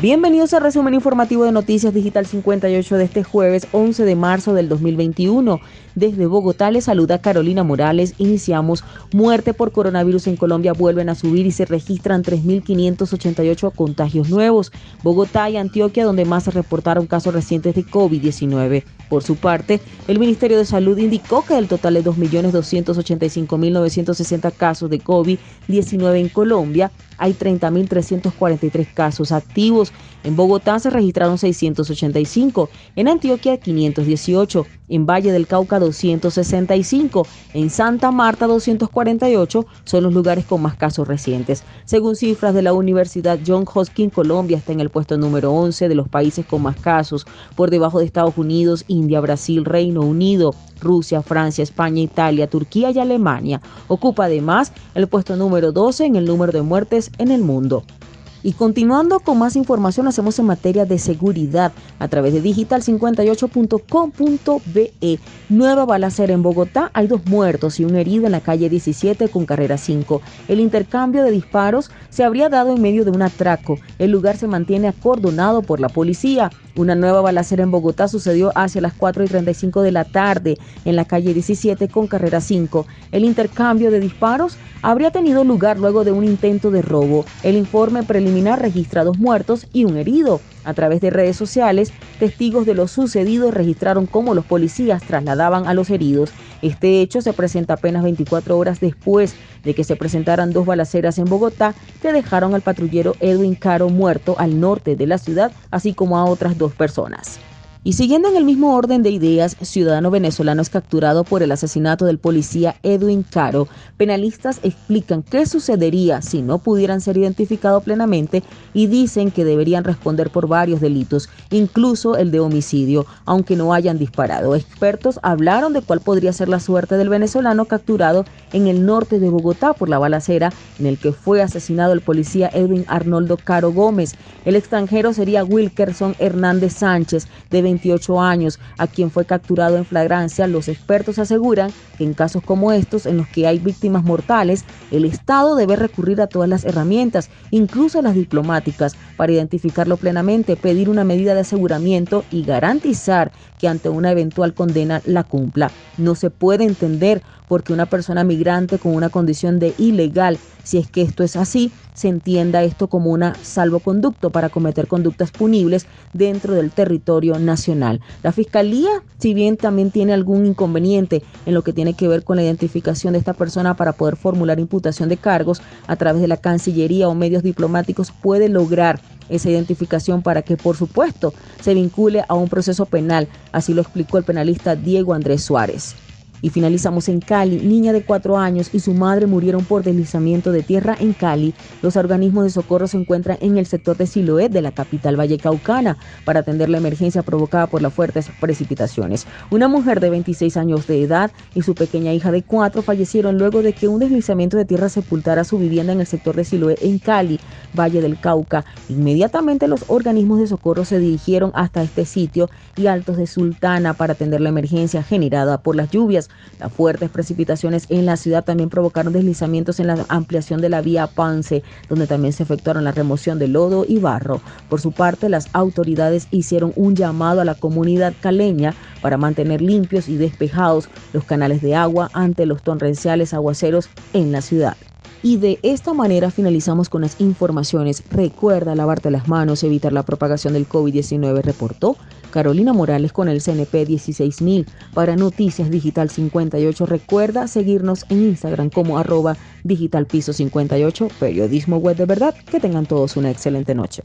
Bienvenidos al resumen informativo de Noticias Digital 58 de este jueves 11 de marzo del 2021. Desde Bogotá les saluda Carolina Morales. Iniciamos muerte por coronavirus en Colombia vuelven a subir y se registran 3.588 contagios nuevos. Bogotá y Antioquia donde más se reportaron casos recientes de COVID-19. Por su parte, el Ministerio de Salud indicó que del total de 2.285.960 casos de COVID-19 en Colombia, hay 30.343 casos activos. En Bogotá se registraron 685, en Antioquia 518, en Valle del Cauca 265, en Santa Marta 248 son los lugares con más casos recientes. Según cifras de la Universidad John Hopkins, Colombia está en el puesto número 11 de los países con más casos, por debajo de Estados Unidos, India, Brasil, Reino Unido, Rusia, Francia, España, Italia, Turquía y Alemania. Ocupa además el puesto número 12 en el número de muertes en el mundo. Y continuando con más información, hacemos en materia de seguridad a través de digital58.com.be. Nueva balacera en Bogotá. Hay dos muertos y un herido en la calle 17 con carrera 5. El intercambio de disparos se habría dado en medio de un atraco. El lugar se mantiene acordonado por la policía. Una nueva balacera en Bogotá sucedió hacia las 4 y 35 de la tarde en la calle 17 con carrera 5. El intercambio de disparos habría tenido lugar luego de un intento de robo. El informe preliminar registra dos muertos y un herido. A través de redes sociales, testigos de lo sucedido registraron cómo los policías trasladaban a los heridos. Este hecho se presenta apenas 24 horas después de que se presentaran dos balaceras en Bogotá que dejaron al patrullero Edwin Caro muerto al norte de la ciudad, así como a otras dos personas. Y siguiendo en el mismo orden de ideas, ciudadano venezolano es capturado por el asesinato del policía Edwin Caro. Penalistas explican qué sucedería si no pudieran ser identificados plenamente y dicen que deberían responder por varios delitos, incluso el de homicidio, aunque no hayan disparado. Expertos hablaron de cuál podría ser la suerte del venezolano capturado en el norte de Bogotá por la balacera en el que fue asesinado el policía Edwin Arnoldo Caro Gómez. El extranjero sería Wilkerson Hernández Sánchez, de 28 años, a quien fue capturado en flagrancia, los expertos aseguran que en casos como estos, en los que hay víctimas mortales, el Estado debe recurrir a todas las herramientas, incluso las diplomáticas, para identificarlo plenamente, pedir una medida de aseguramiento y garantizar que ante una eventual condena la cumpla. No se puede entender porque una persona migrante con una condición de ilegal, si es que esto es así, se entienda esto como una salvoconducto para cometer conductas punibles dentro del territorio nacional. La Fiscalía, si bien también tiene algún inconveniente en lo que tiene que ver con la identificación de esta persona para poder formular imputación de cargos a través de la Cancillería o medios diplomáticos, puede lograr esa identificación para que, por supuesto, se vincule a un proceso penal. Así lo explicó el penalista Diego Andrés Suárez. Y finalizamos en Cali. Niña de cuatro años y su madre murieron por deslizamiento de tierra en Cali. Los organismos de socorro se encuentran en el sector de Siloé de la capital vallecaucana para atender la emergencia provocada por las fuertes precipitaciones. Una mujer de 26 años de edad y su pequeña hija de cuatro fallecieron luego de que un deslizamiento de tierra sepultara su vivienda en el sector de Siloé en Cali, Valle del Cauca. Inmediatamente los organismos de socorro se dirigieron hasta este sitio y Altos de Sultana para atender la emergencia generada por las lluvias. Las fuertes precipitaciones en la ciudad también provocaron deslizamientos en la ampliación de la vía Pance, donde también se efectuaron la remoción de lodo y barro. Por su parte, las autoridades hicieron un llamado a la comunidad caleña para mantener limpios y despejados los canales de agua ante los torrenciales aguaceros en la ciudad. Y de esta manera finalizamos con las informaciones. Recuerda lavarte las manos, evitar la propagación del COVID-19, reportó Carolina Morales con el CNP 16000. Para Noticias Digital 58, recuerda seguirnos en Instagram como arroba digital piso 58, periodismo web de verdad. Que tengan todos una excelente noche.